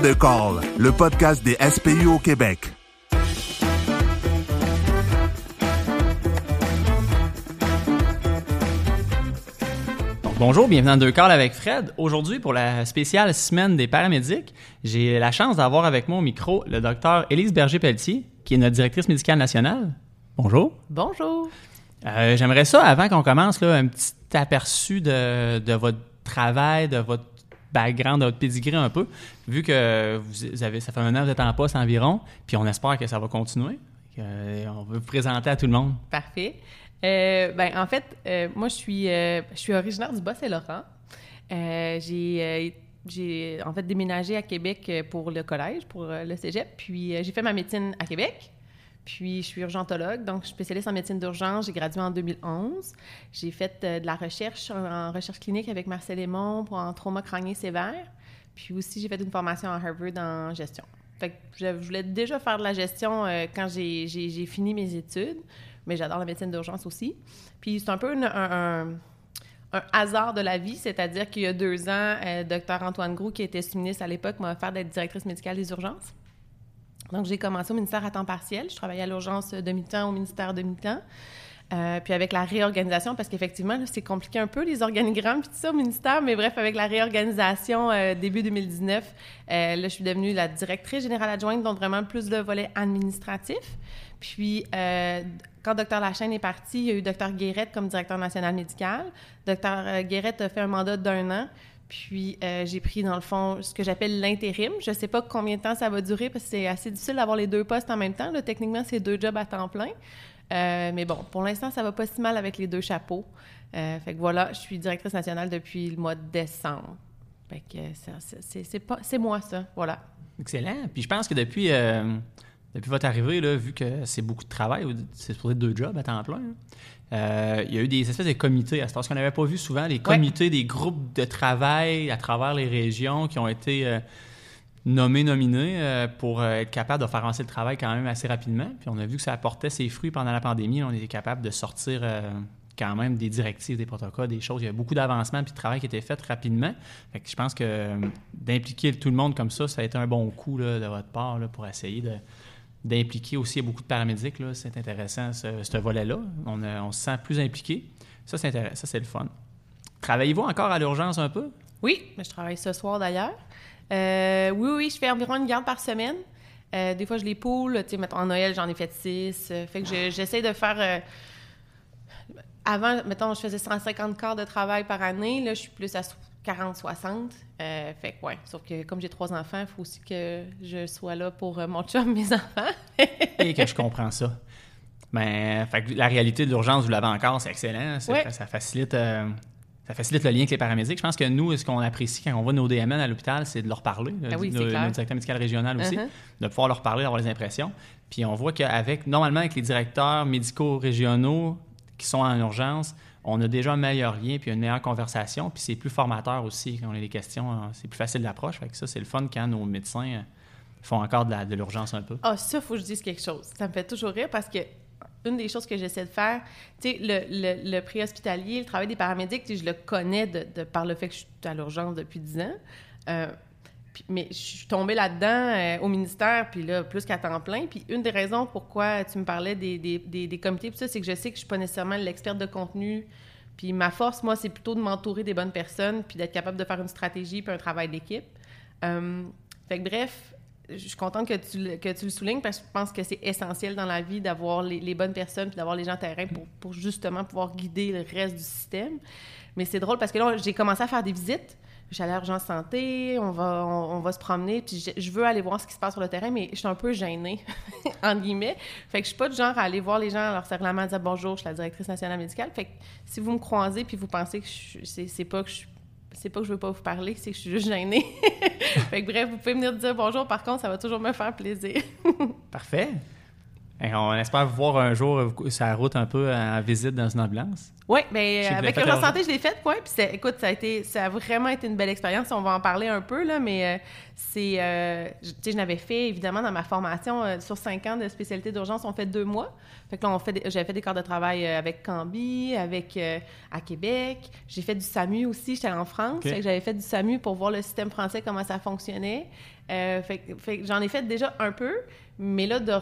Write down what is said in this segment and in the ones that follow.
Deux calls, le podcast des SPU au Québec. Bonjour, bienvenue dans Deux Calls avec Fred. Aujourd'hui, pour la spéciale semaine des paramédics, j'ai la chance d'avoir avec moi au micro le docteur Élise Berger-Pelletier, qui est notre directrice médicale nationale. Bonjour. Bonjour. Euh, J'aimerais ça, avant qu'on commence, là, un petit aperçu de, de votre travail, de votre background, de votre pedigree un peu, vu que vous avez, ça fait un an que vous en poste environ, puis on espère que ça va continuer. Euh, on veut vous présenter à tout le monde. Parfait. Euh, ben, en fait, euh, moi, je suis, je suis originaire du Bas-Saint-Laurent. J'ai, j'ai, en fait, déménagé à Québec pour le collège, pour le cégep. Puis, j'ai fait ma médecine à Québec. Puis, je suis urgentologue, donc je suis spécialiste en médecine d'urgence. J'ai gradué en 2011. J'ai fait euh, de la recherche en, recherche clinique avec Marcel Aymon pour en trauma crânien sévère. Puis aussi, j'ai fait une formation à Harvard en gestion. Fait que je, voulais déjà faire de la gestion euh, quand j'ai, fini mes études, mais j'adore la médecine d'urgence aussi. Puis c'est un peu un hasard de la vie, c'est-à-dire qu'il y a deux ans, euh, Dr Antoine Gros, qui était sous-ministre à l'époque, m'a offert d'être directrice médicale des urgences. Donc, j'ai commencé au ministère à temps partiel. Je travaillais à l'urgence demi-temps au ministère demi-temps. Euh, puis avec la réorganisation, parce qu'effectivement, c'est compliqué un peu, les organigrammes, puis tout ça au ministère, mais bref, avec la réorganisation euh, début 2019, euh, là, je suis devenue la directrice générale adjointe, donc vraiment plus le volet administratif. Puis, quand Dr Lachaine est parti, il y a eu Dr Guérette comme directeur national médical. Dr Guérette a fait un mandat d'un an. Puis, euh, j'ai pris, dans le fond, ce que j'appelle l'intérim. Je ne sais pas combien de temps ça va durer parce que c'est assez difficile d'avoir les deux postes en même temps. Techniquement, c'est deux jobs à temps plein. Euh, mais bon, pour l'instant, ça va pas si mal avec les deux chapeaux. Euh, fait que voilà, je suis directrice nationale depuis le mois de décembre. Fait que c'est- moi, ça. Voilà. Excellent. Puis je pense que depuis, depuis votre arrivée, là, vu que c'est beaucoup de travail, c'est supposé deux jobs à temps plein, euh, il y a eu des espèces de comités à ce parce qu'on n'avait pas vu souvent, les comités, des groupes de travail à travers les régions qui ont été euh, nommés, nominés euh, pour être capable de faire avancer le travail quand même assez rapidement. Puis on a vu que ça apportait ses fruits pendant la pandémie. On était capable de sortir quand même des directives, des protocoles, des choses. Il y avait beaucoup d'avancement puis de travail qui était fait rapidement. Fait que je pense que d'impliquer tout le monde comme ça, ça a été un bon coup là, de votre part là, pour essayer de d'impliquer aussi beaucoup de paramédics. là. C'est intéressant, ce, ce volet-là. On, on se sent plus impliqué. Ça, c'est intéressant. Ça, c'est le fun. Travaillez-vous encore à l'urgence un peu? Oui, je travaille ce soir d'ailleurs. Euh, oui, oui, je fais environ une garde par semaine. Euh, des fois, je les poule. Tu sais, en Noël, j'en ai fait six. Euh, fait que je- j'essaie de faire. avant, mettons, je faisais 150 quarts de travail par année. Là, je suis plus à 40-60. Euh, fait que, ouais. Sauf que comme j'ai trois enfants, il faut aussi que je sois là pour euh, mon chum, mes enfants. Et que je comprends ça. Mais fait que la réalité de l'urgence, vous l'avez encore, c'est excellent. Ouais. Ça, facilite, euh, ça facilite le lien avec les paramédics. Je pense que nous, ce qu'on apprécie quand on va nos DMN à l'hôpital, c'est de leur parler. Oui, nos, c'est clair. nos directeurs médical régional aussi, Uh-huh. de pouvoir leur parler, d'avoir les impressions. Puis on voit qu'avec, normalement, avec les directeurs médicaux régionaux qui sont en urgence, on a déjà un meilleur lien puis une meilleure conversation. Puis c'est plus formateur aussi quand on a des questions. hein, C'est plus facile d'approche. Fait que ça, c'est le fun quand nos médecins euh, font encore de l'urgence un peu. Ah, ça, faut que je dise quelque chose. Ça me fait toujours rire parce que une des choses que j'essaie de faire, tu sais, le, le, le préhospitalier, le travail des paramédics, je le connais de- par le fait que je suis à l'urgence depuis 10 ans. Euh, mais je suis tombée là-dedans euh, au ministère, puis là, plus qu'à temps plein. Puis une des raisons pourquoi tu me parlais des, des, des, comités, puis ça, c'est que je sais que je suis pas nécessairement l'experte de contenu. Puis ma force, moi, c'est plutôt de m'entourer des bonnes personnes, puis d'être capable de faire une stratégie, puis un travail d'équipe. Euh, fait que bref, je suis contente que tu, que tu le soulignes parce que je pense que c'est essentiel dans la vie d'avoir les, les bonnes personnes puis d'avoir les gens terrain pour, pour justement pouvoir guider le reste du système. Mais c'est drôle parce que là, j'ai commencé à faire des visites. Allée à l'urgence santé, on va, on, va se promener, puis je, veux aller voir ce qui se passe sur le terrain, mais je suis un peu gênée, entre guillemets. Fait que je suis pas du genre à aller voir les gens, leur serrer la main, dire bonjour, je suis la directrice nationale médicale. Fait que si vous me croisez puis vous pensez que c'est pas que je suis c'est pas que je veux pas vous parler, c'est que je suis juste gênée. fait que bref, vous pouvez venir dire bonjour, par contre, ça va toujours me faire plaisir. Parfait. Et on espère vous voir un jour euh, sur la route un peu en visite dans une ambulance. Oui, mais que avec vous l'avez Urgence fait Santé, je l'ai faite, ouais. Puis écoute, ça a été, ça a vraiment été une belle expérience. On va en parler un peu là, mais euh, c'est, euh, tu sais, je n'avais fait évidemment dans ma formation euh, sur cinq ans de spécialité d'urgence, on fait deux mois. Fait que là, on fait, j'avais fait des quarts de travail euh, avec Cambi, avec euh, à Québec. J'ai fait du SAMU aussi. J'étais en France, fait que j'avais fait du SAMU pour voir le système français comment ça fonctionnait. Euh, fait, fait j'en ai fait déjà un peu, mais là de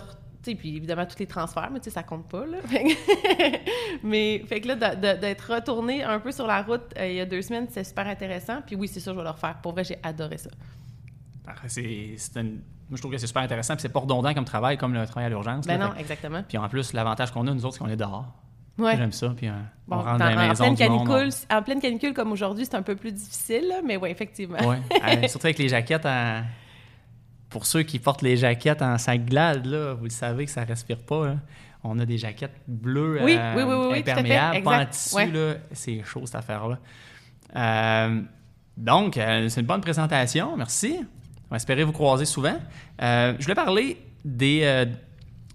sais, puis évidemment, tous les transferts, mais tu sais, ça compte pas, là. Fait que- mais, fait que là, d'être retourné un peu sur la route euh, il y a deux semaines, c'est super intéressant. Puis oui, c'est sûr, je vais le refaire. Pour vrai, j'ai adoré ça. C'est- une- Moi, je trouve que c'est super intéressant. Puis c'est pas redondant comme travail, comme le travail à l'urgence. Ben là. non, Fait- exactement. Puis en plus, l'avantage qu'on a, nous autres, c'est qu'on est dehors. Ouais. J'aime ça. Puis euh, Bon, on rentre dans- dans les en, pleine monde, canicule, en pleine canicule comme aujourd'hui, c'est un peu plus difficile, là, mais oui, effectivement. Euh, surtout avec les jaquettes en- Pour ceux qui portent les jaquettes en sac glade, là, vous le savez que ça respire pas. là. On a des jaquettes bleues Oui, euh, oui, oui, imperméables, pas en tissu. ouais. C'est chaud, cette affaire-là. Euh, donc, euh, c'est une bonne présentation. Merci. On va espérer vous croiser souvent. Je voulais parler des,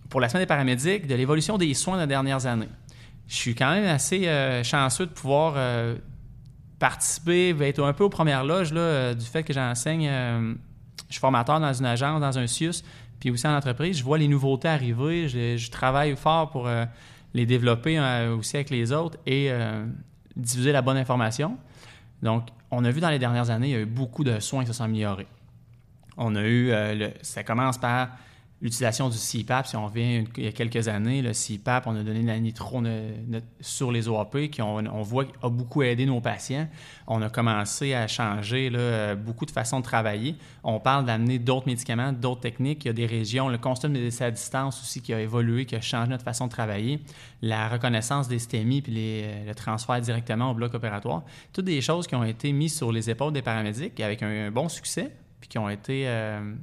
pour la semaine des paramédics de l'évolution des soins des dernières années. Je suis quand même assez chanceux de pouvoir participer, être un peu aux premières loges là, du fait que j'enseigne. Je suis formateur dans une agence, dans un CIUS, puis aussi en entreprise. Je vois les nouveautés arriver. Je, travaille fort pour euh, les développer euh, aussi avec les autres et euh, diffuser la bonne information. Donc, on a vu dans les dernières années, il y a eu beaucoup de soins qui se sont améliorés. On a eu, le- ça commence par l'utilisation du CPAP. Si on revient il y a quelques années, le CPAP, on a donné de la nitro sur les OAP, qui on, on voit a beaucoup aidé nos patients. On a commencé à changer beaucoup de façons de travailler. On parle d'amener d'autres médicaments, d'autres techniques. Il y a des régions, le constat de médecine à distance aussi qui a évolué, qui a changé notre façon de travailler. La reconnaissance des STEMI puis les- le transfert directement au bloc opératoire. Toutes des choses qui ont été mises sur les épaules des paramédics avec un, bon succès, puis qui ont été euh,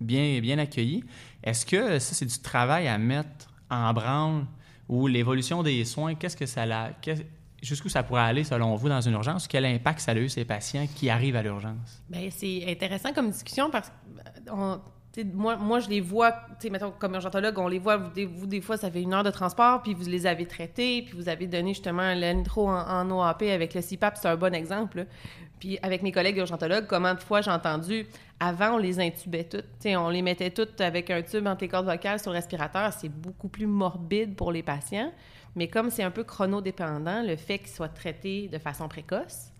bien, bien accueillis. Est-ce que ça, c'est du travail à mettre en branle ou l'évolution des soins, qu'est-ce que ça la, qu'est- jusqu'où ça pourrait aller selon vous dans une urgence? Quel impact ça a eu ces patients qui arrivent à l'urgence? Ben, c'est intéressant comme discussion parce que moi, moi, je les vois, mettons, comme urgentologue, on les voit, vous des, fois, ça fait une heure de transport, puis vous les avez traités, puis vous avez donné justement le nitro en, en OAP avec le CPAP, c'est un bon exemple. Puis avec mes collègues urgentologues, comment de fois j'ai entendu, avant, on les intubait toutes, tu sais, on les mettait toutes avec un tube entre les cordes vocales sur le respirateur, c'est beaucoup plus morbide pour les patients, mais comme c'est un peu chronodépendant, le fait qu'ils soient traités de façon précoce,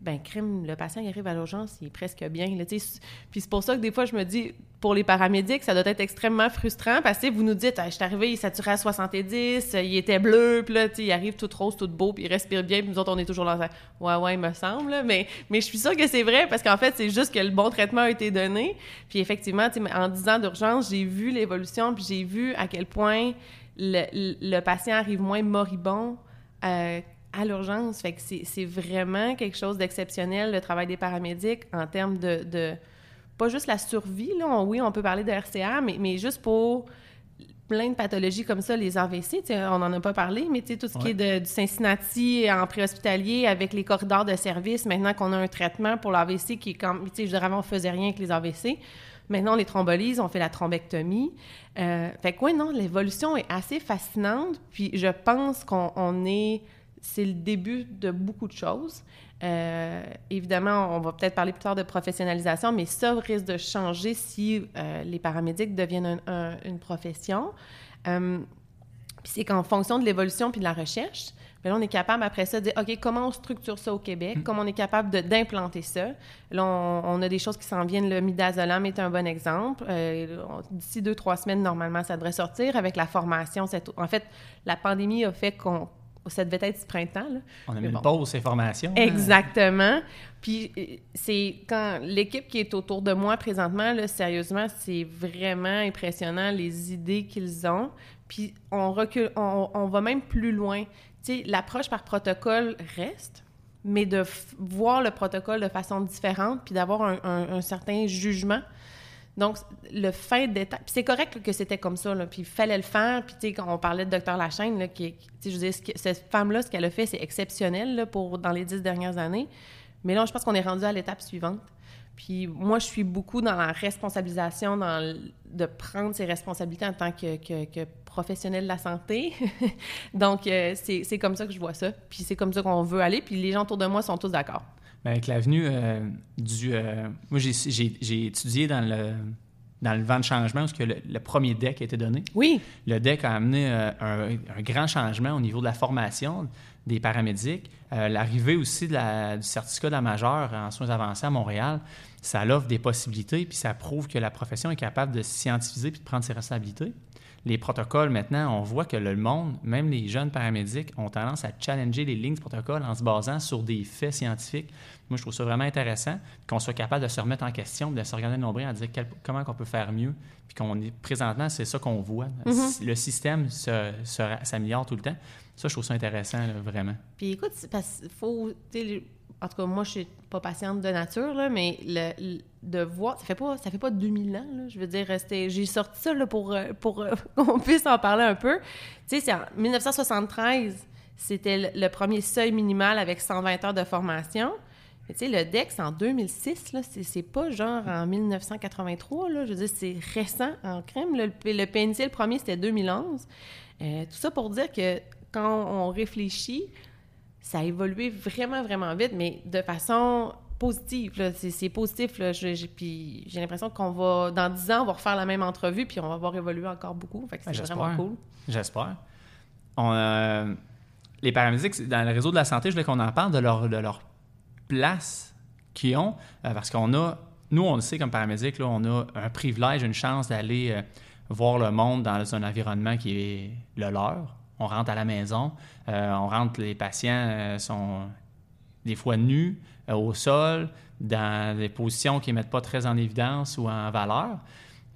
ben crime, le patient il arrive à l'urgence, il est presque bien. Là. Puis c'est pour ça que des fois, je me dis, pour les paramédics, ça doit être extrêmement frustrant parce que vous nous dites, Ah, je suis arrivé, il saturait à 70, il était bleu, puis là, il arrive tout rose, tout beau, puis il respire bien, puis nous autres, on est toujours là, ouais, ouais, il me semble, mais, mais je suis sûre que c'est vrai parce qu'en fait, c'est juste que le bon traitement a été donné. Puis effectivement, en 10 ans d'urgence, j'ai vu l'évolution, puis j'ai vu à quel point le, le- le patient arrive moins moribond euh, à l'urgence. Fait que c'est vraiment quelque chose d'exceptionnel, le travail des paramédics, en termes de, de- pas juste la survie, là. On- oui, on peut parler de RCA, mais, mais juste pour plein de pathologies comme ça, les AVC, on n'en a pas parlé, mais tu sais, tout ce qui Ouais. est de, du Cincinnati en préhospitalier avec les corridors de service, maintenant qu'on a un traitement pour l'AVC qui est comme, tu sais, je dirais avant, on faisait rien avec les AVC. Maintenant, on les thrombolyse, on fait la thrombectomie. Euh, fait que, oui, non, l'évolution est assez fascinante. Puis je pense qu'on on est. C'est le début de beaucoup de choses. Euh, évidemment, on va peut-être parler plus tard de professionnalisation, mais ça risque de changer si euh, les paramédics deviennent un- un- une profession. Euh, puis c'est qu'en fonction de l'évolution puis de la recherche, ben là, on est capable après ça de dire, OK, comment on structure ça au Québec? Comment on est capable d'implanter ça? Là, on, on a des choses qui s'en viennent. Le midazolam est un bon exemple. Euh, D'ici deux, trois semaines, normalement, ça devrait sortir avec la formation. Cette... En fait, la pandémie a fait qu'on... Ça devait être ce printemps, là. On a mis une bon. pause ces formations. hein? Exactement. Puis euh, c'est quand l'équipe qui est autour de moi présentement, là, sérieusement, c'est vraiment impressionnant les idées qu'ils ont. Puis on recule, on, on va même plus loin. Tu sais, l'approche par protocole reste, mais de voir le protocole de façon différente, puis d'avoir un, un- un certain jugement. Donc, le détail. Puis c'est correct que c'était comme ça, puis il fallait le faire. Puis, tu sais, quand on parlait de Dr. Lachaine, qui, tu sais, je veux dire, cette femme-là, ce qu'elle a fait, c'est exceptionnel pour, dans les dix dernières années. Mais là, je pense qu'on est rendu à l'étape suivante. Puis moi, je suis beaucoup dans la responsabilisation, dans de prendre ses responsabilités en tant que, que, professionnel de la santé. Donc, euh, c'est comme ça que je vois ça. Puis c'est comme ça qu'on veut aller. Puis les gens autour de moi sont tous d'accord. Avec l'avenue euh, du... Euh, moi, j'ai étudié dans le dans le vent de changement, parce que le, premier deck a été donné. Oui. Le deck a amené un, grand changement au niveau de la formation des paramédics. L'arrivée aussi de la, du certificat de la majeure en soins avancés à Montréal, ça l'offre des possibilités, puis ça prouve que la profession est capable de se scientifiser puis de prendre ses responsabilités. Les protocoles, maintenant, on voit que le monde, même les jeunes paramédics, ont tendance à challenger les lignes de protocole en se basant sur des faits scientifiques. Moi, je trouve ça vraiment intéressant qu'on soit capable de se remettre en question, de se regarder le nombril, à dire comment on peut faire mieux. Puis qu'on est présentement, c'est ça qu'on voit. Mm-hmm. Le système s'améliore tout le temps. Ça, je trouve ça intéressant, vraiment. Puis écoute, parce faut en tout cas, moi, je suis pas patiente de nature, là, mais le, de voir, ça fait pas, ça fait pas 2000 ans, je veux dire, j'ai sorti ça là, pour, euh, pour euh, qu'on puisse en parler un peu. Tu sais, c'est en 1973, c'était le, premier seuil minimal avec 120 heures de formation. Tu sais, le DEX, en 2006, là, c'est pas genre en 1983, là, je veux dire, c'est récent en crème. Le, le PNC, le premier, c'était 2011. Euh, tout ça pour dire que quand on réfléchit, ça a évolué vraiment, vraiment vite, mais de façon positive. C'est positif. Là. puis j'ai l'impression qu'on va, dans 10 ans, on va refaire la même entrevue, puis on va voir évoluer encore beaucoup. Fait que c'est vraiment cool. J'espère. Euh, les paramédics, dans le réseau de la santé, je voulais qu'on en parle de leur, de leur place qu'ils ont, euh, parce qu'on a, nous, on le sait comme paramédics, là, on a un privilège, une chance d'aller euh, voir le monde dans un environnement qui est le leur on rentre à la maison, euh, on rentre, les patients euh, sont des fois nus euh, au sol, dans des positions qui ne mettent pas très en évidence ou en valeur.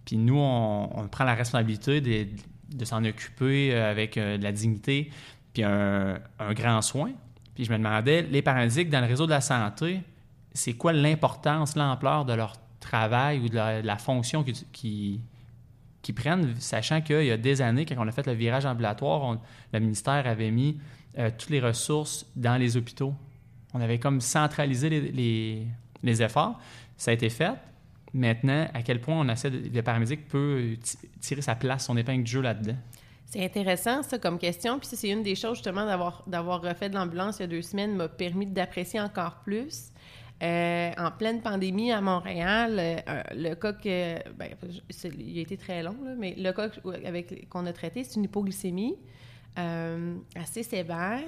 Puis nous, on, prend la responsabilité de, s'en occuper avec de la dignité, puis un, grand soin. Puis je me demandais, les paralytiques dans le réseau de la santé, c'est quoi l'importance, l'ampleur de leur travail ou de la, fonction qui, qui prennent, sachant qu'il y a des années, quand on a fait le virage ambulatoire, le ministère avait mis euh, toutes les ressources dans les hôpitaux. On avait comme centralisé les, efforts. Ça a été fait. Maintenant, à quel point on essaie le paramédic peut tirer sa place, son épingle du jeu là-dedans? C'est intéressant, ça, comme question. Puis c'est une des choses, justement, d'avoir, d'avoir refait de l'ambulance il y a deux semaines m'a permis d'apprécier encore plus. Euh, en pleine pandémie à Montréal, euh, le cas que, ben, il a été très long, mais le cas qu'on a traité, c'est une hypoglycémie euh, assez sévère.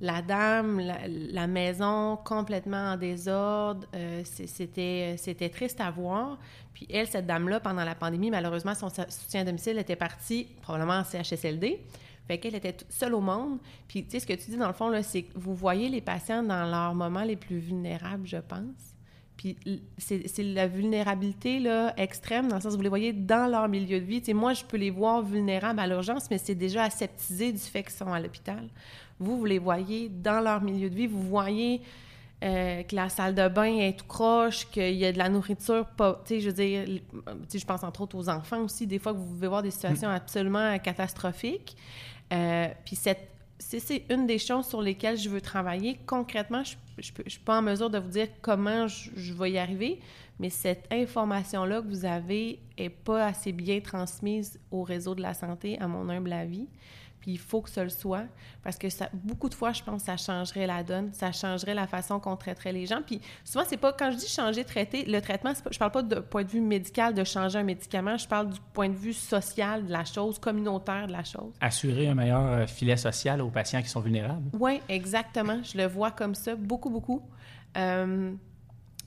La dame, la, maison complètement en désordre, c'était, c'était triste à voir. Puis elle, cette dame-là, pendant la pandémie, malheureusement, son soutien à domicile était parti probablement en CHSLD. Fait qu'elle était seule au monde. Puis, tu sais, ce que tu dis, dans le fond, là, c'est que vous voyez les patients dans leurs moments les plus vulnérables, je pense. Puis, c'est la vulnérabilité là, extrême, dans le sens où vous les voyez dans leur milieu de vie. Tu sais, moi, je peux les voir vulnérables à l'urgence, mais c'est déjà aseptisé du fait qu'ils sont à l'hôpital. Vous, vous les voyez dans leur milieu de vie. Vous voyez euh, que la salle de bain est tout croche, qu'il y a de la nourriture pas. Tu sais, je veux dire, je pense entre autres aux enfants aussi, des fois que vous pouvez voir des situations mm. absolument catastrophiques. Euh, puis c'est une des choses sur lesquelles je veux travailler. Concrètement, je ne suis pas en mesure de vous dire comment je, je vais y arriver, mais cette information-là que vous avez n'est pas assez bien transmise au réseau de la santé, à mon humble avis il faut que ce le soit, parce que ça, beaucoup de fois, je pense que ça changerait la donne, ça changerait la façon qu'on traiterait les gens. Puis souvent, c'est pas, quand je dis changer, traiter, le traitement, pas, je parle pas de point de vue médical, de changer un médicament, je parle du point de vue social de la chose, communautaire de la chose. Assurer un meilleur euh, filet social aux patients qui sont vulnérables. Oui, exactement. Je le vois comme ça, beaucoup, beaucoup. Euh,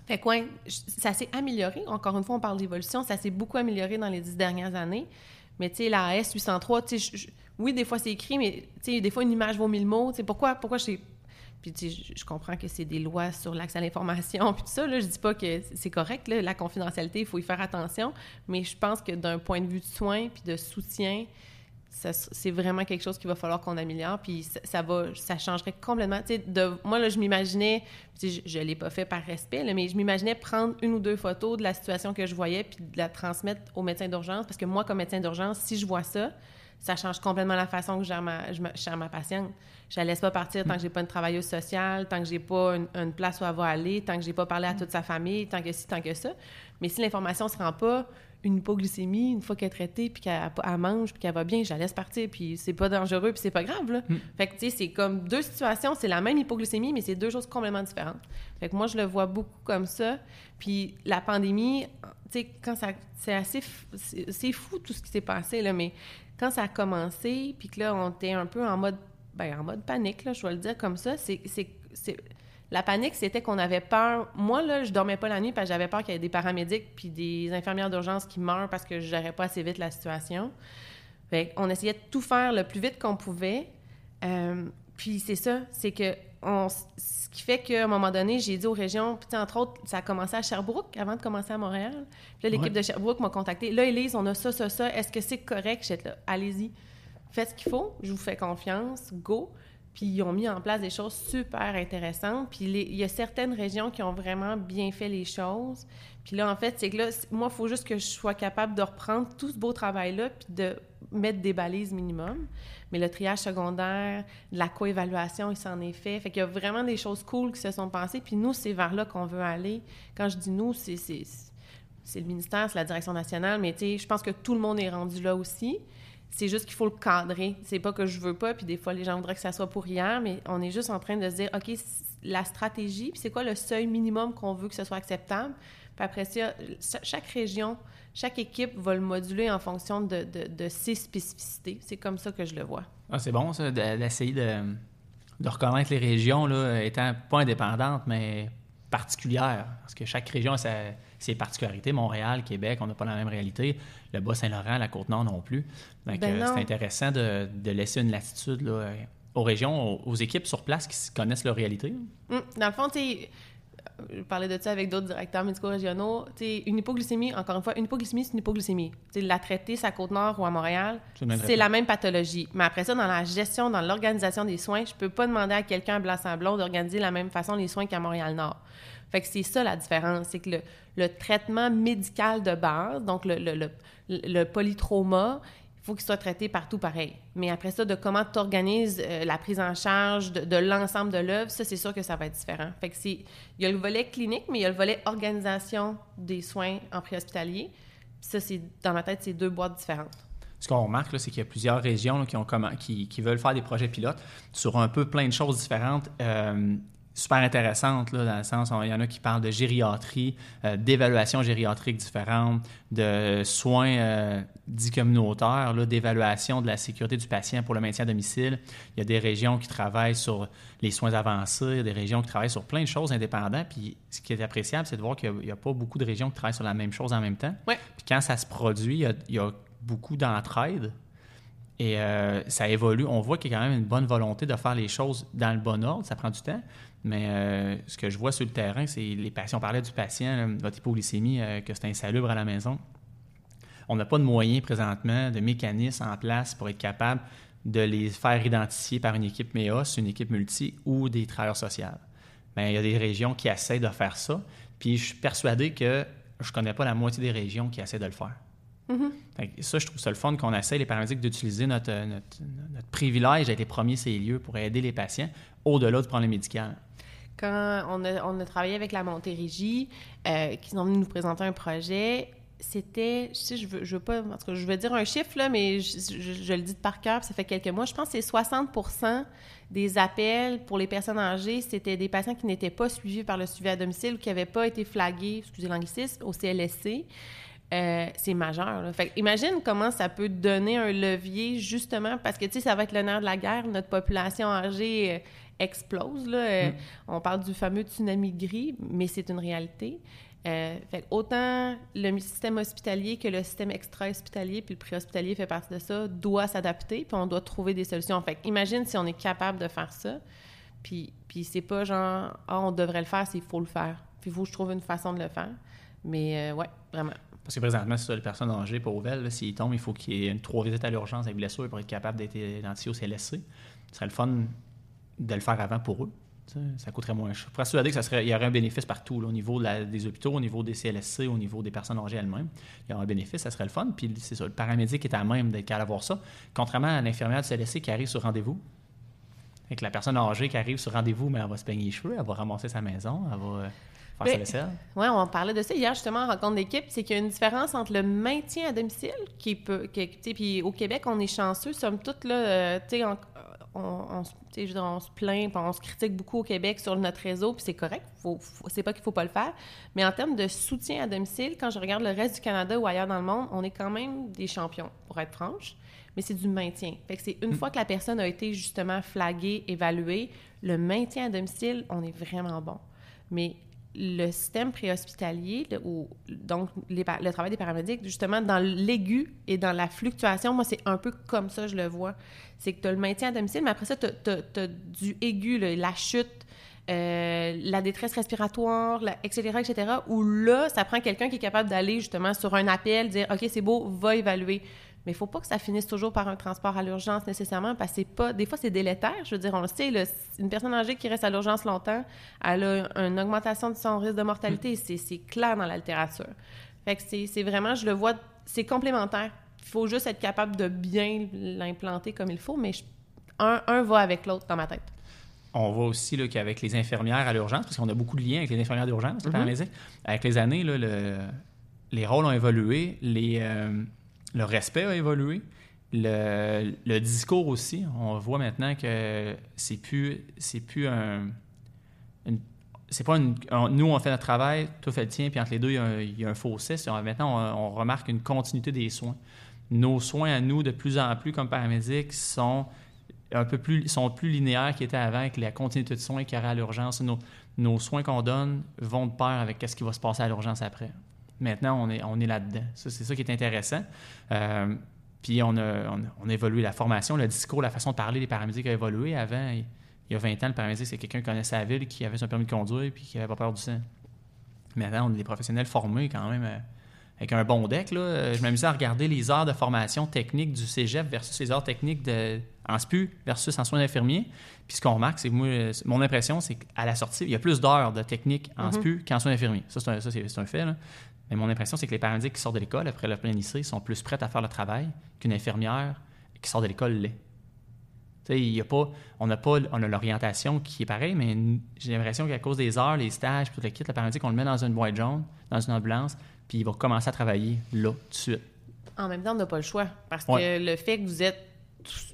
fait quoi, ça s'est amélioré. Encore une fois, on parle d'évolution. Ça s'est beaucoup amélioré dans les dix dernières années. Mais tu sais, la S803, tu sais, oui, des fois c'est écrit, mais des fois une image vaut mille mots. pourquoi, pourquoi je puis je comprends que c'est des lois sur l'accès à l'information, puis tout ça. Là, je dis pas que c'est correct, la confidentialité, il faut y faire attention, mais je pense que d'un point de vue de soins puis de soutien, c'est vraiment quelque chose qu'il va falloir qu'on améliore, puis ça, va, ça changerait complètement. De, moi, là, je m'imaginais, je ne l'ai pas fait par respect, mais je m'imaginais prendre une ou deux photos de la situation que je voyais, puis de la transmettre au médecin d'urgence, parce que moi, comme médecin d'urgence, si je vois ça, ça change complètement la façon que je gère ma, je, gère ma patiente. Je la laisse pas partir tant que j'ai pas une travailleuse sociale, tant que j'ai pas une, place où elle va aller, tant que j'ai pas parlé à toute sa famille, tant que ci, tant que ça. Mais si l'information se rend pas, une hypoglycémie, une fois qu'elle est traitée, puis qu'elle mange, puis qu'elle va bien, je la laisse partir, puis c'est pas dangereux, puis c'est pas grave, là. Mm. Fait que, tu sais, c'est comme deux situations, c'est la même hypoglycémie, mais c'est deux choses complètement différentes. Fait que moi, je le vois beaucoup comme ça. Puis la pandémie, tu sais, quand ça... C'est assez... C'est fou, tout ce qui s'est passé, là, mais quand ça a commencé, puis que là, on était un peu en mode... Ben, en mode panique, là, je vais le dire comme ça, c'est la panique, c'était qu'on avait peur. Moi, là, je dormais pas la nuit parce que j'avais peur qu'il y ait des paramédics puis des infirmières d'urgence qui meurent parce que je gérais pas assez vite la situation. Fait on essayait de tout faire le plus vite qu'on pouvait. Euh, puis c'est ça, c'est que ce qui fait qu'à un moment donné, j'ai dit aux régions, puis entre autres, ça a commencé à Sherbrooke avant de commencer à Montréal. Puis là, l'équipe de Sherbrooke m'a contacté. Là, Élise, on a ça, ça, ça. Est-ce que c'est correct? J'étais là, allez-y, faites ce qu'il faut, je vous fais confiance, go. Puis ils ont mis en place des choses super intéressantes. Puis il y a certaines régions qui ont vraiment bien fait les choses. Puis là, en fait, c'est que là, moi, il faut juste que je sois capable de reprendre tout ce beau travail-là puis de mettre des balises minimum. Mais le triage secondaire, la coévaluation, il s'en est fait. Fait qu'il y a vraiment des choses cool qui se sont passées. Puis nous, c'est vers là qu'on veut aller. Quand je dis nous, c'est le ministère, c'est la direction nationale, mais je pense que tout le monde est rendu là aussi. C'est juste qu'il faut le cadrer. C'est pas que je veux pas, puis des fois, les gens voudraient que ça soit pour hier, mais on est juste en train de se dire, OK, la stratégie, puis c'est quoi le seuil minimum qu'on veut que ce soit acceptable? Puis après ça, chaque région, chaque équipe va le moduler en fonction de, de, ses spécificités. C'est comme ça que je le vois. Ah, c'est bon, ça, d'essayer de, de, reconnaître les régions là, étant pas indépendantes, mais particulières. Parce que chaque région a ses particularités. Montréal, Québec, on n'a pas la même réalité. Le Bas-Saint-Laurent, la Côte-Nord non plus. Donc, ben c'est intéressant de, laisser une latitude là, aux régions, aux, équipes sur place qui connaissent leur réalité. Hum, dans le fond, tu je parlais de ça avec d'autres directeurs médicaux régionaux. une hypoglycémie, encore une fois, une hypoglycémie, c'est une hypoglycémie. T'sais, la traiter, à Côte-Nord ou à Montréal, c'est la même pathologie. Mais après ça, dans la gestion, dans l'organisation des soins, je peux pas demander à quelqu'un à Blanc-Sablon d'organiser de la même façon les soins qu'à Montréal-Nord. Fait que c'est ça la différence, c'est que le, traitement médical de base, donc le, polytrauma, il faut qu'il soit traité partout pareil. Mais après ça, de comment tu organises euh, la prise en charge de, l'ensemble de l'œuvre, ça, c'est sûr que ça va être différent. Fait que il y a le volet clinique, mais il y a le volet organisation des soins en préhospitalier. Ça, c'est, dans ma tête, c'est deux boîtes différentes. Ce qu'on remarque, c'est qu'il y a plusieurs régions qui, ont qui, veulent faire des projets pilotes sur un peu plein de choses différentes. Euh, super intéressante, là, dans le sens, il y en a qui parlent de gériatrie, euh, d'évaluation gériatrique différente, de soins euh, dits communautaires, d'évaluation de la sécurité du patient pour le maintien à domicile. Il y a des régions qui travaillent sur les soins avancés, il y a des régions qui travaillent sur plein de choses indépendantes. Puis ce qui est appréciable, c'est de voir qu'il n'y a, pas beaucoup de régions qui travaillent sur la même chose en même temps. Puis quand ça se produit, il y a, il y a beaucoup d'entraide. Et euh, ça évolue. On voit qu'il y a quand même une bonne volonté de faire les choses dans le bon ordre. Ça prend du temps. Mais euh, ce que je vois sur le terrain, c'est les patients. On parlait du patient, votre hypoglycémie, euh, que c'est insalubre à la maison. On n'a pas de moyens présentement, de mécanismes en place pour être capable de les faire identifier par une équipe MEOS, une équipe multi ou des travailleurs sociaux. Mais il y a des régions qui essaient de faire ça. Puis je suis persuadé que je ne connais pas la moitié des régions qui essaient de le faire. Mm-hmm. Ça, je trouve ça le fun qu'on essaie, les paramédics, d'utiliser notre, notre, notre, privilège d'être les premiers ces lieux pour aider les patients au-delà du problème médical. Quand on a, travaillé avec la Montérégie, euh, qui sont venus nous présenter un projet, c'était, je sais, je veux, pas, en tout je veux dire un chiffre, là, mais je, le dis par cœur, ça fait quelques mois, je pense que c'est 60 des appels pour les personnes âgées, c'était des patients qui n'étaient pas suivis par le suivi à domicile ou qui n'avaient pas été flagués, excusez l'anglicisme, au CLSC. Euh, c'est majeur. Fait imagine comment ça peut donner un levier, justement, parce que, tu sais, ça va être nerf de la guerre. Notre population âgée euh, explose. Là. Euh, mm. On parle du fameux tsunami gris, mais c'est une réalité. fait autant le système hospitalier que le système extra-hospitalier, puis le pré-hospitalier fait partie de ça, doit s'adapter, puis on doit trouver des solutions. Fait imagine si on est capable de faire ça, puis, puis c'est pas genre, ah, on devrait le faire, c'est il faut le faire. Puis il faut que je trouve une façon de le faire. Mais ouais, vraiment. Parce que présentement, si tu as une personne âgée pauvre, s'il tombe, il faut qu'il y ait une trois visites à l'urgence avec blessure pour être capable d'être identifié au CLSC. Ce serait le fun de le faire avant pour eux. Ça coûterait moins. Je suis persuadé ça y aurait un bénéfice partout, au niveau des hôpitaux, au niveau des CLSC, au niveau des personnes âgées elles-mêmes. Il y aurait un bénéfice, ça serait le fun. Puis c'est ça, le paramédic est à même d'être capable d'avoir ça. Contrairement à l'infirmière du CLSC qui arrive sur rendez-vous. Et que la personne âgée qui arrive sur rendez-vous, mais elle va se peigner les cheveux, elle va ramasser sa maison, elle va faire sa vaisselle. Oui, on parlait de ça hier justement en rencontre d'équipe, c'est qu'il y a une différence entre le maintien à domicile, qui peut, qui, puis au Québec, on est chanceux, somme toute, là, euh, tu sais, on, se plaint, on se critique beaucoup au Québec sur notre réseau, puis c'est correct. Faut, c'est pas qu'il faut pas le faire. Mais en termes de soutien à domicile, quand je regarde le reste du Canada ou ailleurs dans le monde, on est quand même des champions, pour être franche. Mais c'est du maintien. Fait que c'est une mm. fois que la personne a été justement flaguée, évaluée, le maintien à domicile, on est vraiment bon. Mais le système préhospitalier, ou donc le travail des paramédics, justement, dans l'aigu et dans la fluctuation, moi, c'est un peu comme ça, je le vois. C'est que tu as le maintien à domicile, mais après ça, tu as, du aigu, la chute, euh, la détresse respiratoire, etc., etc., où là, ça prend quelqu'un qui est capable d'aller justement sur un appel, dire OK, c'est beau, va évaluer. Mais il ne faut pas que ça finisse toujours par un transport à l'urgence nécessairement, parce que c'est pas. Des fois, c'est délétère. Je veux dire, on le sait, une personne âgée qui reste à l'urgence longtemps, elle a une augmentation de son risque de mortalité. Mm. C'est clair dans la littérature. Fait que c'est vraiment, je le vois, c'est complémentaire. Il faut juste être capable de bien l'implanter comme il faut, mais un, va avec l'autre dans ma tête. On voit aussi qu'avec les infirmières à l'urgence, parce qu'on a beaucoup de liens avec les infirmières d'urgence, mm-hmm. avec les années, là, les rôles ont évolué, les, euh, le respect a évolué. Le, discours aussi, on voit maintenant que c'est plus c'est plus un c'est pas une, nous on fait notre travail, tout fait le tien, puis entre les deux il y a un, fossé. Maintenant on, remarque une continuité des soins. Nos soins à nous de plus en plus comme paramédics sont un peu plus sont plus linéaires qu'ils étaient avant avec la continuité de soins qu'il y aura à l'urgence. Nos soins qu'on donne vont de pair avec ce qui va se passer à l'urgence après. Maintenant, on est, on est là-dedans. c'est ça qui est intéressant. Euh, puis on a, on, évolué la formation, le discours, la façon de parler des paramédics a évolué. Avant, il y a 20 ans, le paramédic, c'est quelqu'un qui connaissait la ville, qui avait son permis de conduire puis qui n'avait pas peur du sang. Maintenant, on est des professionnels formés quand même euh, avec un bon deck. Là. Je m'amusais à regarder les heures de formation technique du cégep versus les heures techniques de, en SPU versus en soins d'infirmiers. Puis ce qu'on remarque, c'est que mon impression, c'est qu'à la sortie, il y a plus d'heures de technique en mm-hmm. SPU qu'en soins d'infirmiers. Ça, c'est un, un, fait. Là. Mais mon impression, c'est que les paramédics qui sortent de l'école après leur plein lycée sont plus prêts à faire le travail qu'une infirmière qui sort de l'école l'est. Il y a pas, on n'a pas on a l'orientation qui est pareille, mais j'ai l'impression qu'à cause des heures, les stages, tout le kit, le paramédic, on le met dans une boîte jaune, dans une ambulance, puis il va commencer à travailler là, tout de suite. En même temps, on n'a pas le choix. Parce que le fait que vous êtes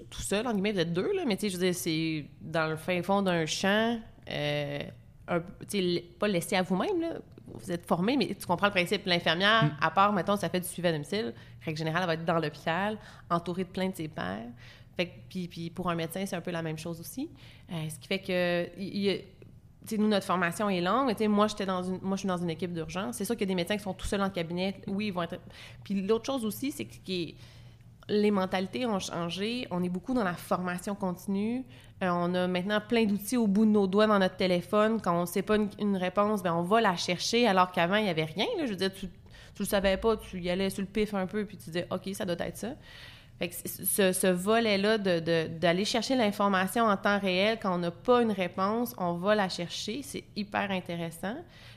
tout, seul, en guillemets, vous êtes deux, là, mais tu sais, je veux dire, c'est dans le fin fond d'un champ, euh, un, pas laissé à vous-même, vous êtes formé, mais tu comprends le principe. L'infirmière, mm. à part, mettons, ça fait du suivi à domicile, règle générale, elle va être dans l'hôpital, entourée de plein de ses pairs. Fait puis, puis, pour un médecin, c'est un peu la même chose aussi. Euh, ce qui fait que, nous, notre formation est longue, mais moi, j'étais dans une, moi, je suis dans une équipe d'urgence. C'est sûr qu'il y a des médecins qui sont tout seuls en cabinet. Oui, ils vont être. Puis l'autre chose aussi, c'est que les mentalités ont changé. On est beaucoup dans la formation continue. Euh, on a maintenant plein d'outils au bout de nos doigts dans notre téléphone. Quand on ne sait pas une, réponse, ben on va la chercher, alors qu'avant, il n'y avait rien. Je veux dire, tu ne le savais pas, tu y allais sur le pif un peu, puis tu disais, OK, ça doit être ça. Ce, ce volet-là d'aller chercher l'information en temps réel, quand on n'a pas une réponse, on va la chercher. C'est hyper intéressant.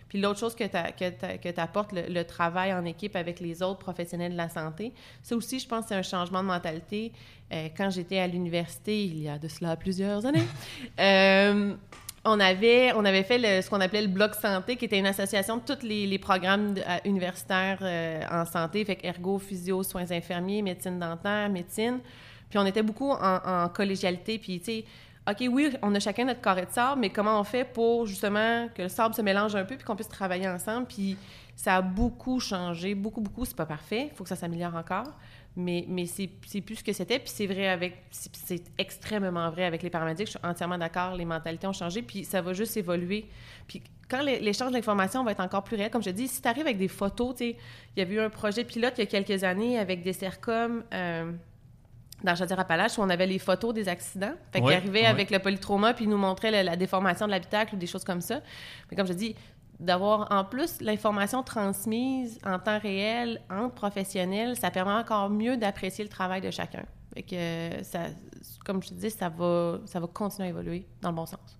Puis l'autre chose que tu apportes, le, travail en équipe avec les autres professionnels de la santé, ça aussi, je pense, c'est un changement de mentalité. Euh, quand j'étais à l'université, il y a de cela plusieurs années, euh, on avait, on avait fait ce qu'on appelait le Bloc Santé, qui était une association de tous les, programmes universitaires euh, en santé, fait ergo, physio, soins infirmiers, médecine dentaire, médecine. Puis on était beaucoup en, en collégialité, puis tu sais, OK, oui, on a chacun notre carré de sable, mais comment on fait pour justement que le sable se mélange un peu puis qu'on puisse travailler ensemble? Puis ça a beaucoup changé, beaucoup, beaucoup. C'est pas parfait, il faut que ça s'améliore encore, mais, mais c'est plus ce que c'était. Puis c'est vrai avec, c'est extrêmement vrai avec les paramédics. Je suis entièrement d'accord, les mentalités ont changé, puis ça va juste évoluer. Puis quand l'échange d'informations va être encore plus réel, comme je dis, si tu arrives avec des photos, tu sais, il y avait eu un projet pilote il y a quelques années avec des CERCOM. Euh, dans Chaudière-Appalaches où on avait les photos des accidents. Fait qu'il arrivait avec le polytrauma puis il nous montrait la, déformation de l'habitacle ou des choses comme ça. Mais comme je dis, d'avoir en plus l'information transmise en temps réel entre professionnels, ça permet encore mieux d'apprécier le travail de chacun. Fait que ça, comme je te dis, ça va, ça va continuer à évoluer dans le bon sens.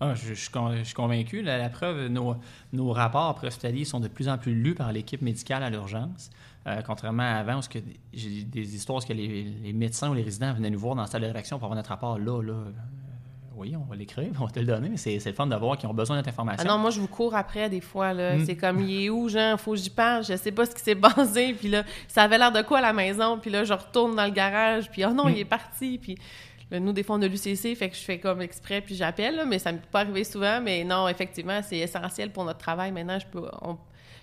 Ah, je, je suis con- je suis convaincu. La, la preuve, nos, nos rapports préhospitaliers sont de plus en plus lus par l'équipe médicale à l'urgence. Euh, contrairement à avant, où j'ai des histoires que les, les médecins ou les résidents venaient nous voir dans la salle de rédaction pour avoir notre rapport. Là, là, euh, oui, on va l'écrire, on va te le donner, mais c'est le fun de voir qu'ils ont besoin de notre Ah information. non, moi, je vous cours après des fois. là. Mm. C'est comme, il est où, Jean? Faut que j'y parle. Je sais pas ce qui s'est passé. Puis là, ça avait l'air de quoi à la maison? Puis là, je retourne dans le garage. Puis oh non, Mm. il est parti. Puis nous, des fois, on a l'UCC, fait que je fais comme exprès, puis j'appelle. Mais ça ne peut pas arriver souvent. Mais non, effectivement, c'est essentiel pour notre travail. Maintenant, je peux... on-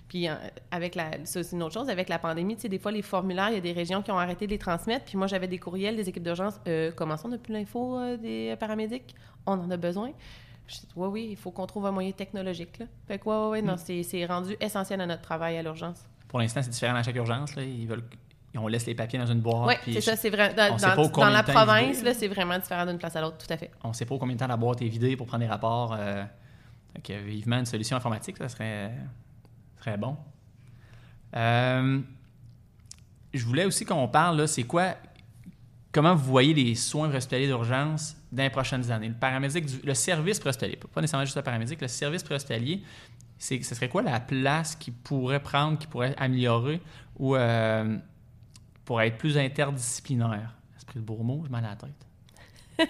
Puis euh, avec la... Ça, c'est une autre chose. Avec la pandémie, tu sais, des fois, les formulaires, il y a des régions qui ont arrêté de les transmettre. Puis moi, j'avais des courriels des équipes d'urgence. Euh, comment ça, on n'a plus l'info euh, des paramédics? On en a besoin. Je dis, oui, oui, il faut qu'on trouve un moyen technologique. Là. Fait que, ouais, ouais, non, Mm. c'est, c'est rendu essentiel à notre travail à l'urgence. Pour l'instant, c'est différent à chaque urgence. là. Ils veulent, on laisse les papiers dans une boîte. oui, c'est ça, c'est vrai. Dans, la province, là, c'est vraiment différent d'une place à l'autre, tout à fait. on ne sait pas combien de temps la boîte est vidée pour prendre des rapports. Euh, que, vivement, une solution informatique, ça serait, serait bon. Euh, je voulais aussi qu'on parle, là, c'est quoi, comment vous voyez les soins hospitaliers d'urgence dans les prochaines années? Le paramédic, du- le service préhospitalier, pas nécessairement juste le paramédic, le service préhospitalier, c'est, ce serait quoi la place qu'il pourrait prendre, qu'il pourrait améliorer ou euh, pour être plus interdisciplinaire? Esprit de beau je m'en à la tête.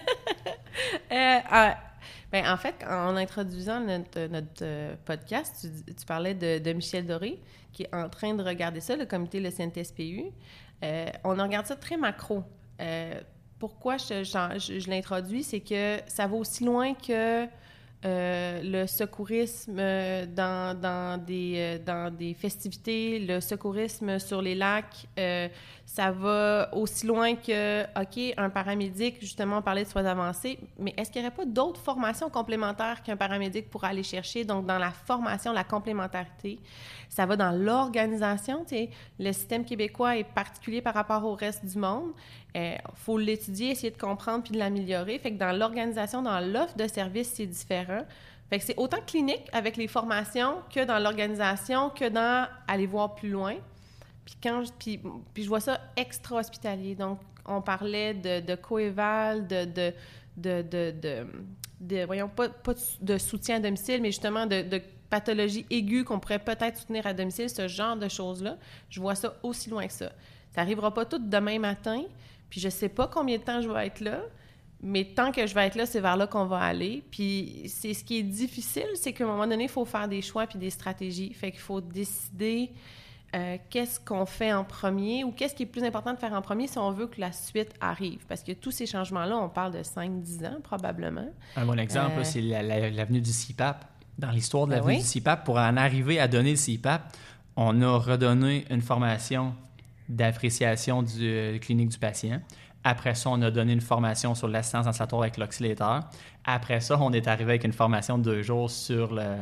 Euh, ah, ben, en fait, en introduisant notre, notre, euh, podcast, tu, parlais de, Michel Doré, qui est en train de regarder ça, le comité, le CNTSPU. Euh, on regarde ça très macro. Euh, pourquoi je, j'en- je- je l'introduis, c'est que ça va aussi loin que euh, le secourisme euh, dans, dans, des, euh, dans des festivités, le secourisme sur les lacs. ça va aussi loin que, OK, un paramédic, justement, on parlait de soins avancés, mais est-ce qu'il n'y aurait pas d'autres formations complémentaires qu'un paramédic pourrait aller chercher? Donc, dans la formation, la complémentarité, ça va dans l'organisation. Le système québécois est particulier par rapport au reste du monde. Il faut l'étudier, essayer de comprendre puis de l'améliorer. Fait que dans l'organisation, dans l'offre de services, c'est différent. Fait que c'est autant clinique avec les formations que dans l'organisation, que dans aller voir plus loin. Puis quand je, puis, puis je vois ça extra-hospitalier. Donc, on parlait de, coéval, de, de, de, de, voyons, pas, de soutien à domicile, mais justement de, de pathologie aiguë qu'on pourrait peut-être soutenir à domicile, ce genre de choses-là. Je vois ça aussi loin que ça. Ça n'arrivera pas tout demain matin, puis je sais pas combien de temps je vais être là, mais tant que je vais être là, c'est vers là qu'on va aller. Puis c'est ce qui est difficile, c'est qu'à un moment donné, il faut faire des choix puis des stratégies. Fait qu'il faut décider euh, qu'est-ce qu'on fait en premier ou qu'est-ce qui est plus important de faire en premier si on veut que la suite arrive. Parce que tous ces changements-là, on parle de 5-10 ans probablement. Un bon exemple, Euh, c'est la- la- l'avenue du CIPAP. Dans l'histoire de Ben l'avenue oui. du CIPAP, pour en arriver à donner le CIPAP, on a redonné une formation d'appréciation du euh, clinique du patient. Après ça, on a donné une formation sur l'assistance ventilatoire avec l'oscillateur. Après ça, on est arrivé avec une formation de deux jours sur le,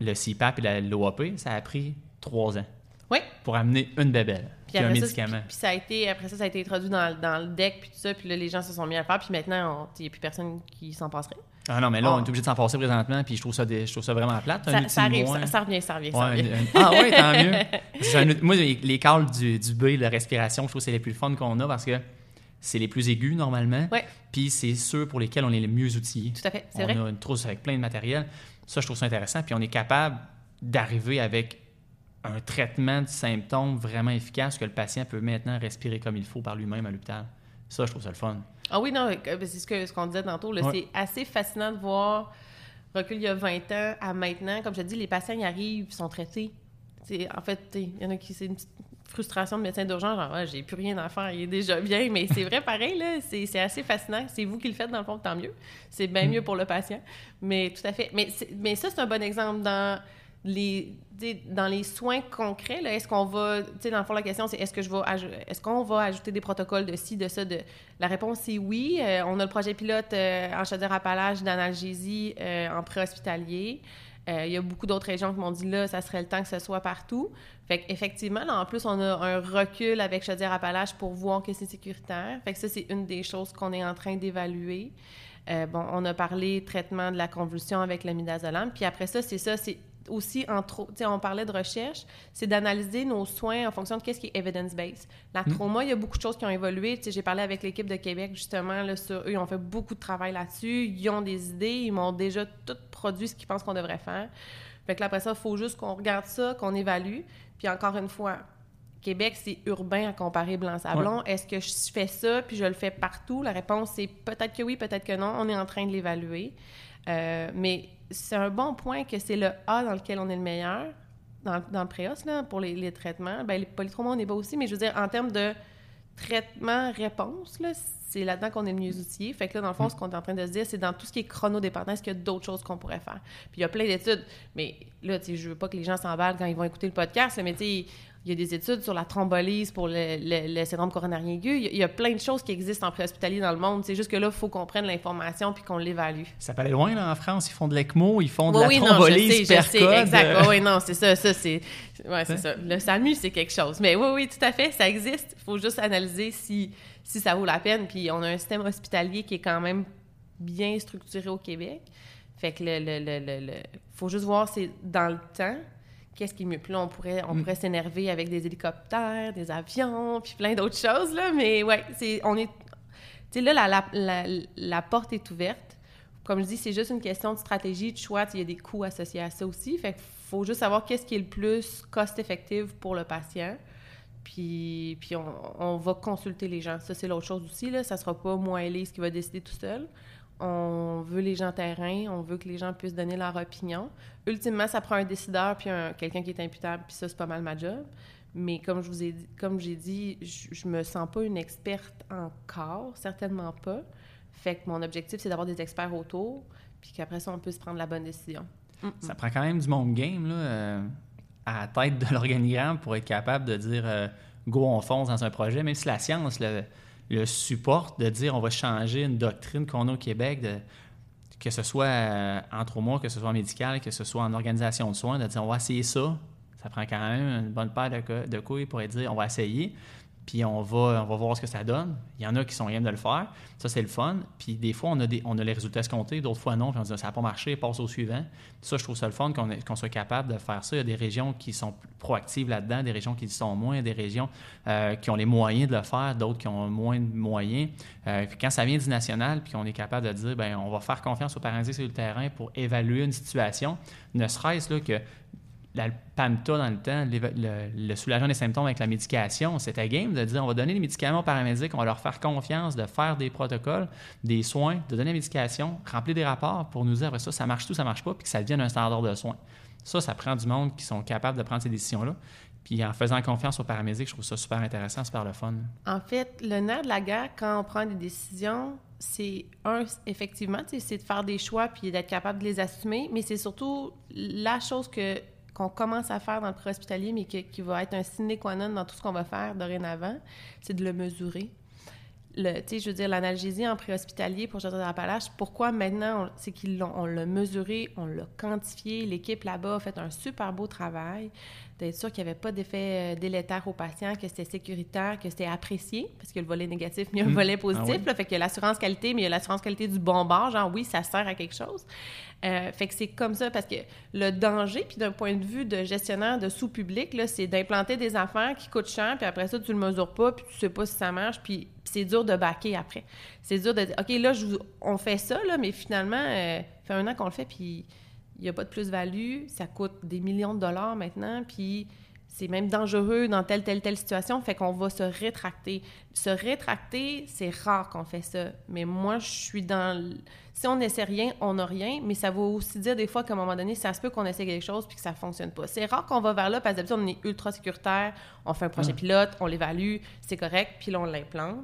le CIPAP et l'OAP. Ça a pris trois ans Oui. pour amener une bébelle puis, un après ça, médicament. Puis, puis ça a été, après ça, ça a été introduit dans, dans le deck, puis tout ça, puis là, les gens se sont mis à faire, puis maintenant, il n'y a plus personne qui s'en passerait. Ah non, mais là, Oh. on est obligé de s'en passer présentement, puis je trouve ça, des- je trouve ça vraiment plate. Ça, ça arrive, moins. ça, ça revient, ça revient, ça revient. un- ah oui, tant mieux. Un moi, les, calls du, du B, la respiration, je trouve que c'est les plus fun qu'on a parce que c'est les plus aigus normalement. Ouais. Puis c'est ceux pour lesquels on est les mieux outillés. Tout à fait, c'est on vrai. a une trousse avec plein de matériel. Ça, je trouve ça intéressant. Puis on est capable d'arriver avec un traitement de symptômes vraiment efficace que le patient peut maintenant respirer comme il faut par lui-même à l'hôpital. Ça, je trouve ça le fun. Ah oui, non, euh, c'est ce que- ce qu'on disait tantôt. Ouais. C'est assez fascinant de voir recul il y a 20 ans à maintenant. Comme je te dis, les patients y arrivent, ils sont traités. En fait, il y en a qui c'est une petite frustration de médecin d'urgence, genre Ouais, j'ai plus rien à faire, il est déjà bien. Mais c'est vrai pareil, là, c'est assez fascinant. C'est vous qui le faites, dans le fond, tant mieux. C'est bien Mm. mieux pour le patient. Mais tout à fait. Mais, mais ça, c'est un bon exemple dans dans les soins concrets, est-ce qu'on va, dans le fond, la question, c'est est-ce que je vais, est-ce qu'on va ajouter des protocoles de ci, de ça, de, la réponse, c'est oui. Euh, on a le projet pilote euh, en Chaudière-Appalaches d'analgésie euh, en préhospitalier. Euh, il y a beaucoup d'autres régions qui m'ont dit là, ça serait le temps que ce soit partout. Fait qu'effectivement, là, en plus, on a un recul avec Chaudière-Appalaches pour voir que c'est sécuritaire. Fait que ça, c'est une des choses qu'on est en train d'évaluer. Bon, on a parlé traitement de la convulsion avec le midazolam. Puis après ça, c'est ça, c'est aussi, entre, on parlait de recherche, c'est d'analyser nos soins en fonction de qu'est-ce qui est evidence-based. La Mm. trauma, il y a beaucoup de choses qui ont évolué. Tu sais, J'ai parlé avec l'équipe de Québec, justement, là, sur eux. Ils ont fait beaucoup de travail là-dessus. Ils ont des idées. Ils m'ont déjà tout produit ce qu'ils pensent qu'on devrait faire. Fait que là, après ça, il faut juste qu'on regarde ça, qu'on évalue. Puis encore une fois, Québec, c'est urbain à comparer Blanc-Sablon. Est-ce que je fais ça puis je le fais partout? La réponse, c'est peut-être que oui, peut-être que non. On est en train de l'évaluer. Euh, mais c'est un bon point que c'est le A dans lequel on est le meilleur, dans, dans le préos, là, pour les, les traitements. Ben, les polytraumas, on est bas aussi, mais je veux dire, en termes de traitement-réponse, là, c'est là-dedans qu'on est le mieux outillé. Fait que là, dans le fond, ce qu'on est en train de se dire, c'est dans tout ce qui est chronodépendant, est-ce qu'il y a d'autres choses qu'on pourrait faire? Puis il y a plein d'études, mais là, tu sais, je veux pas que les gens s'emballent quand ils vont écouter le podcast, mais tu sais, il y a des études sur la thrombolyse pour le, le- le syndrome coronarien aigu. Il y, a, il y a plein de choses qui existent en préhospitalier dans le monde. C'est juste que là, il faut qu'on prenne l'information puis qu'on l'évalue. Ça peut aller loin, là, en France. Ils font de l'ECMO, ils font de Oui, la oui, non, je thrombolyse sais, per je sais, exact. Oui, non, c'est ça, ça, c'est... Ouais, ça. Le SAMU, c'est quelque chose. Mais oui, oui, tout à fait, ça existe. Il faut juste analyser si, si ça vaut la peine. Puis on a un système hospitalier qui est quand même bien structuré au Québec. Fait que le... le, le, le- le- faut juste voir, c'est dans le temps, qu'est-ce qui est mieux? Puis là, on pourrait, on pourrait s'énerver avec des hélicoptères, des avions, puis plein d'autres choses, là. Mais ouais, c'est... On est... Tu sais, là, la, la, la, la porte est ouverte. Comme je dis, c'est juste une question de stratégie, de choix. Il y a des coûts associés à ça aussi. Fait qu'il faut juste savoir qu'est-ce qui est le plus cost-effective pour le patient. Puis, puis on, on va consulter les gens. Ça, c'est l'autre chose aussi. Là. Ça sera pas moi, Elise, qui va décider tout seul. On veut les gens terrain, on veut que les gens puissent donner leur opinion. Ultimement, ça prend un décideur puis un- quelqu'un qui est imputable, puis ça, c'est pas mal ma job. Mais comme je vous ai dit, comme j'ai dit, je, me sens pas une experte encore, certainement pas. Fait que mon objectif, c'est d'avoir des experts autour, puis qu'après ça, on puisse prendre la bonne décision. Ça prend quand même du monde game euh, à la tête de l'organigramme pour être capable de dire euh, go, on fonce dans un projet, même si la science le, le supporte, de dire on va changer une doctrine qu'on a au Québec, que ce soit euh, en que ce soit en médical, que ce soit en organisation de soins, de dire on va essayer ça. Ça prend quand même une bonne paire de, de couilles pour dire on va essayer. Puis on va, on va voir ce que ça donne. Il y en a qui sont game de le faire. Ça, c'est le fun. Puis des fois, on a, des, on a les résultats escomptés, d'autres fois non. Puis on se dit ça n'a pas marché, passe au suivant. Ça, je trouve ça le fun qu'on soit capable de faire ça. Il y a des régions qui sont proactives là-dedans, des régions qui le sont moins, des régions euh, qui ont les moyens de le faire, d'autres qui ont moins de moyens. Euh, puis quand ça vient du national, puis qu'on est capable de dire, ben on va faire confiance aux paramedics sur le terrain pour évaluer une situation, ne serait-ce que la PAMTA dans le temps, le, soulagement des symptômes avec la médication, c'était game de dire on va donner les médicaments aux on va leur faire confiance de faire des protocoles, des soins, de donner la médication, remplir des rapports pour nous dire ça, ça marche tout, ça marche pas, puis que ça devienne un standard de soins. Ça, ça prend du monde qui sont capables de prendre ces décisions-là. Puis en faisant confiance aux paramédics, je trouve ça super intéressant, super le fun. En fait, le nerf de la guerre, quand on prend des décisions, c'est un, effectivement, c'est de faire des choix puis d'être capable de les assumer, mais c'est surtout la chose que qu'on commence à faire dans le préhospitalier, mais qui va être un sine qua non dans tout ce qu'on va faire dorénavant, c'est de le mesurer. Le, je veux dire, l'analgésie en préhospitalier pour Château d'Appalaches, pourquoi maintenant, c'est qu'ils l'ont on l'a mesuré, on l'a quantifié, l'équipe là-bas a fait un super beau travail d'être sûr qu'il n'y avait pas d'effet euh, délétère aux patients, que c'était sécuritaire, que c'était apprécié, parce que le volet négatif, mais il y a un Mm. volet Ah positif. oui. là, fait qu'il y a l'assurance qualité, mais il y a l'assurance qualité du bon bord, genre oui, ça sert à quelque chose. Euh, fait que c'est comme ça, parce que le danger, puis d'un point de vue de gestionnaire de sous-public, c'est d'implanter des affaires qui coûtent cher, puis après ça, tu le mesures pas, puis tu sais pas si ça marche, puis c'est dur de baquer après. C'est dur de dire, OK, là, je vous- on fait ça, là, mais finalement, euh, fait un an qu'on le fait, puis il n'y a pas de plus-value, ça coûte des millions de dollars maintenant, puis c'est même dangereux dans telle, telle, telle situation, fait qu'on va se rétracter. Se rétracter, c'est rare qu'on fait ça, mais moi, je suis dans... l- Si on n'essaie rien, on n'a rien, mais ça veut aussi dire des fois qu'à un moment donné, ça se peut qu'on essaie quelque chose puis que ça fonctionne pas. C'est rare qu'on va vers là, parce que d'habitude, on est ultra sécuritaire, on fait un projet pilote, on l'évalue, c'est correct, puis là, on l'implante.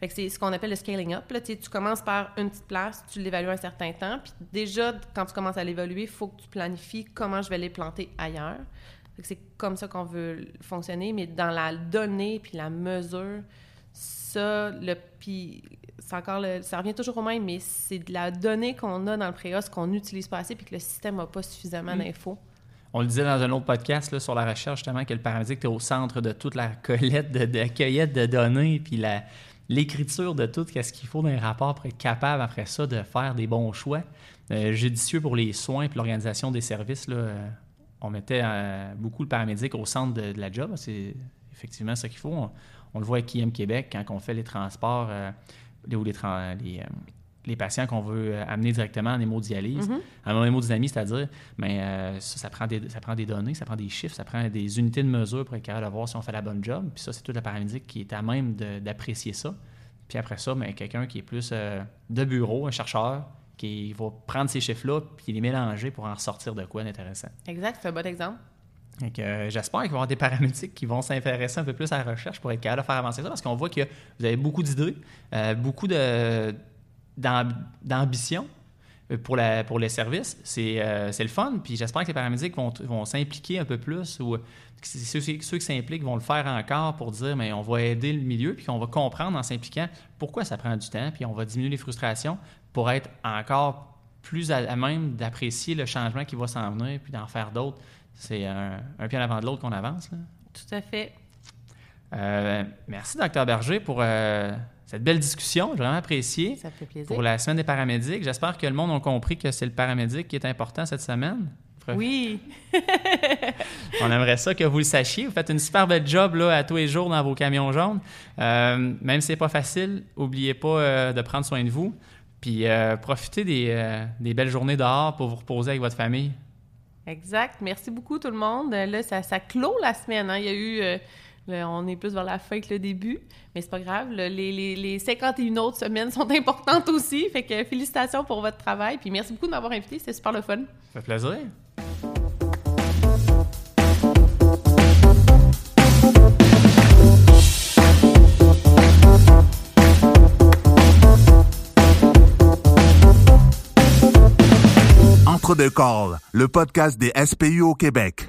Fait que c'est ce qu'on appelle le scaling up. Là, tu sais, tu commences par une petite place, tu l'évalues un certain temps, puis déjà, quand tu commences à l'évaluer, il faut que tu planifies comment je vais les planter ailleurs. C'est comme ça qu'on veut fonctionner, mais dans la donnée puis la mesure, ça, le puis c'est encore le, ça revient toujours au même, mais c'est de la donnée qu'on a dans le préos qu'on n'utilise pas assez puis que le système n'a pas suffisamment Mm. d'infos. On le disait dans un autre podcast là, sur la recherche, justement, que le paramédic est au centre de toute la collecte de, de cueillette de données, puis la- l'écriture de tout ce qu'il faut dans les rapports pour être capable, après ça, de faire des bons choix euh, judicieux pour les soins et l'organisation des services là, euh, on mettait euh, beaucoup le paramédic au centre de, de la job. C'est effectivement ce qu'il faut. On, on le voit avec IM Québec quand on fait les transports euh, ou les, euh, les patients qu'on veut amener directement en hémodialyse. Mhm. En hémodynamie, c'est-à-dire, mais euh, ça, ça prend des, ça prend des données, ça prend des chiffres, ça prend des unités de mesure pour être capable de voir si on fait la bonne job. Puis ça, c'est tout le paramédic qui est à même d'apprécier ça. Puis après ça, ben, quelqu'un qui est plus de bureau, un chercheur, qui va prendre ces chiffres-là puis les mélanger pour en ressortir de quoi d'intéressant. Exact, c'est un bon exemple. Euh, J'espère qu'il va y avoir des paramédics qui vont s'intéresser un peu plus à la recherche pour être capable de faire avancer ça, parce qu'on voit que vous avez beaucoup d'idées, euh, beaucoup de- d'am- d'ambition pour, la, pour les services. C'est euh, c'est le fun, puis j'espère que les paramédics vont, vont s'impliquer un peu plus, ou ceux, ceux qui s'impliquent vont le faire encore pour dire, mais on va aider le milieu, puis on va comprendre en s'impliquant pourquoi ça prend du temps, puis on va diminuer les frustrations pour être encore plus à, à même d'apprécier le changement qui va s'en venir, puis d'en faire d'autres. C'est un, un pied en avant de l'autre qu'on avance. là. Tout à fait. Euh, merci, Dr Berger, pour euh, cette belle discussion. J'ai vraiment apprécié. Ça fait plaisir. Pour la semaine des paramédics, j'espère que le monde a compris que c'est le paramédic qui est important cette semaine. Oui. On aimerait ça que vous le sachiez. Vous faites une super belle job là, à tous les jours dans vos camions jaunes. Euh, même si c'est pas facile, n'oubliez pas euh, de prendre soin de vous. Puis euh, profitez des, des belles journées dehors pour vous reposer avec votre famille. Exact. Merci beaucoup, tout le monde. Là, ça, ça clôt la semaine. hein. Il y a eu. Euh, on est plus vers la fin que le début, mais c'est pas grave. Le- les, les, les 51 autres semaines sont importantes aussi. Fait que félicitations pour votre travail. Puis merci beaucoup de m'avoir invité. C'était super le fun. Ça fait plaisir. Entre deux calls, le podcast des SPU au Québec.